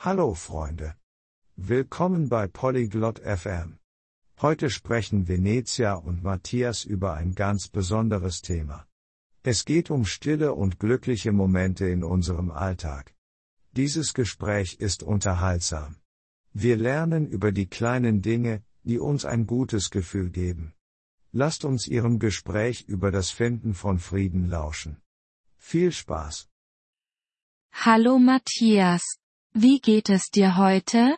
Hallo Freunde. Willkommen bei Polyglot FM. Heute sprechen Venezia und Matthias über ein ganz besonderes Thema. Es geht um stille und glückliche Momente in unserem Alltag. Dieses Gespräch ist unterhaltsam. Wir lernen über die kleinen Dinge, die uns ein gutes Gefühl geben. Lasst uns Ihrem Gespräch über das Finden von Frieden lauschen. Viel Spaß. Hallo Matthias. Wie geht es dir heute?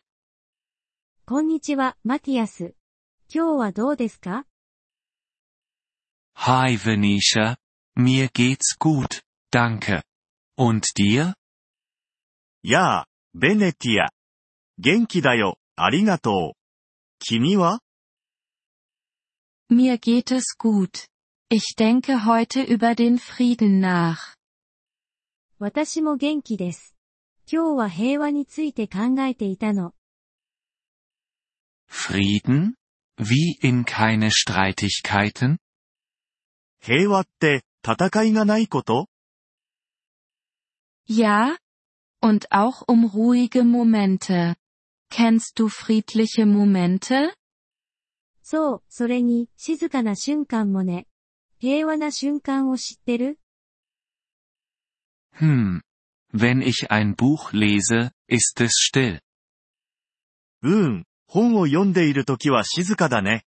こんにちは、マティアス。今日はどうですか Hi Venetia, mir geht's gut, danke. Und dir? やあ、ベネティア。元気だよ、ありがとう。君は Mir geht es gut. Ich denke heute über den Frieden nach. 私も元気です。 今日は平和について考えていたの。Frieden? Wie in keine Streitigkeiten? 平和って、戦いがないこと Ja? Und auch um ruhige Momente. Kennst du friedliche Momente? そう、それに、静かな瞬間もね。平和な瞬間を知ってる Hm. Wenn ich ein Buch lese, ist es still. うーん、本を読んでいる時は静かだね。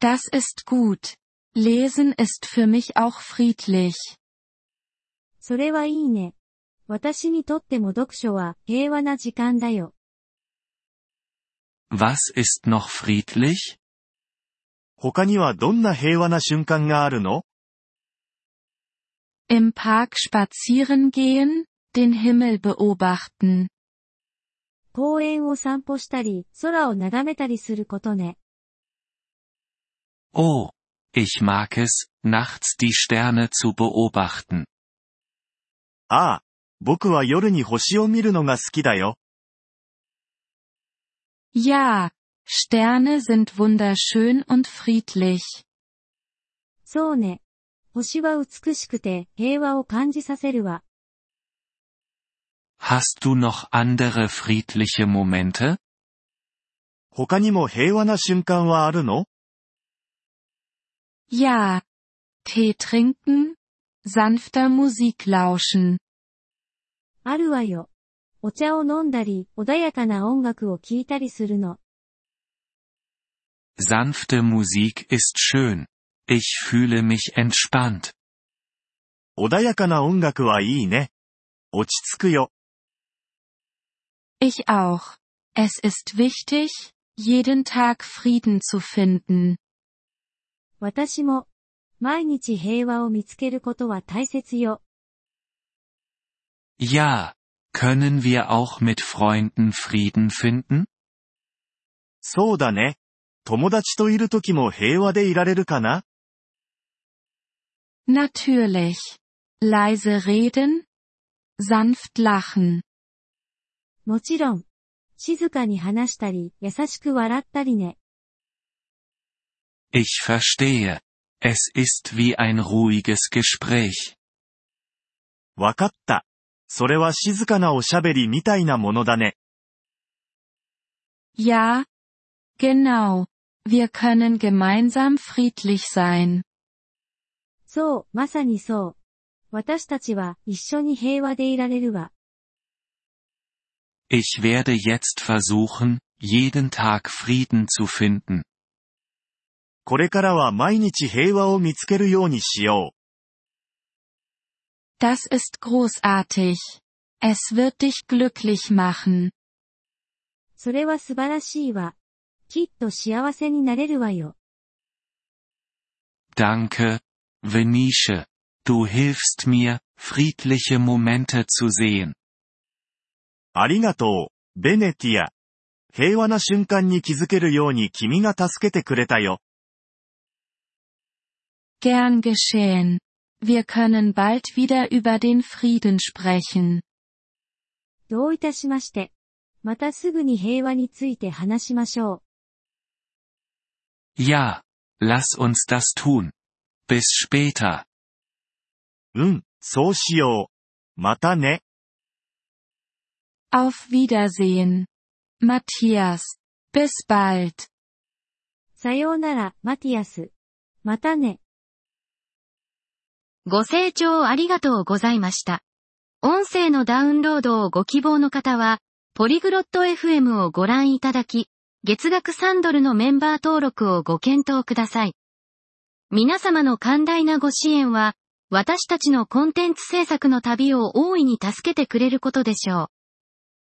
Das ist gut. Lesen ist für mich auch friedlich. それはいいね。私にとっても読書は平和な時間だよ。 Was ist noch friedlich? 他にはどんな平和な瞬間があるの Im Park spazieren gehen, den Himmel beobachten. 公園を散歩したり、空を眺めたりすることね。 Oh. Ich mag es, nachts die Sterne zu beobachten. ああ、僕は夜に星を見るのが好きだよ。 Ja, Sterne sind wunderschön und friedlich. そうね。 星は美しくて平和を感じさせるわ。Hast du noch andere friedliche Momente? 他にも平和な瞬間はあるの Ja. Tee trinken, sanfter Musik lauschen. あるわよ。お茶を飲んだり、穏やかな音楽を聴いたりするの。Sanfte Musik ist schön. Ich fühle mich entspannt. 穏やかな音楽はいいね。落ち着くよ。 Ich auch. Es ist wichtig, jeden Tag Frieden zu finden. 私も、毎日平和を見つけることは大切よ。 Ja. Können wir auch mit Freunden Frieden finden? そうだね。友達といる時も平和でいられるかな Natürlich. Leise reden, sanft lachen. もちろん。静かに話したり、優しく笑ったりね。 Ich verstehe. Es ist wie ein ruhiges Gespräch. わかった。それは静かなおしゃべりみたいなものだね。 Ja. Genau. Wir können gemeinsam friedlich sein. そう、まさにそう。私たちは一緒に平和でいられるわ。Ich werde jetzt versuchen, jeden Tag Frieden zu finden. これからは毎日平和を見つけるようにしよ Das ist großartig. Es wird dich glücklich machen. それは素晴らしいわ。きっと幸せになれるわよ。Danke, Venice. Du hilfst mir, friedliche Momente zu sehen. う。ありがとう、ベネティア。平和な瞬間に気づけるように君が助けてくれたよ。 Gern geschehen. Wir können bald wieder über den Frieden sprechen. どういたしまして。またすぐに平和について話しましょう。 Ja, lass uns das tun. Bis später. うん、そうしよう。またね。Auf Wiedersehen. Matthias. Bis bald. さようなら、マティアス。またね。ご清聴ありがとうございました。音声のダウンロードをご希望の方は、ポリグロット FM をご覧いただき、月額3ドルのメンバー登録をご検討ください。皆様の寛大なご支援は、私たちのコンテンツ制作の旅を大いに助けてくれることでしょう。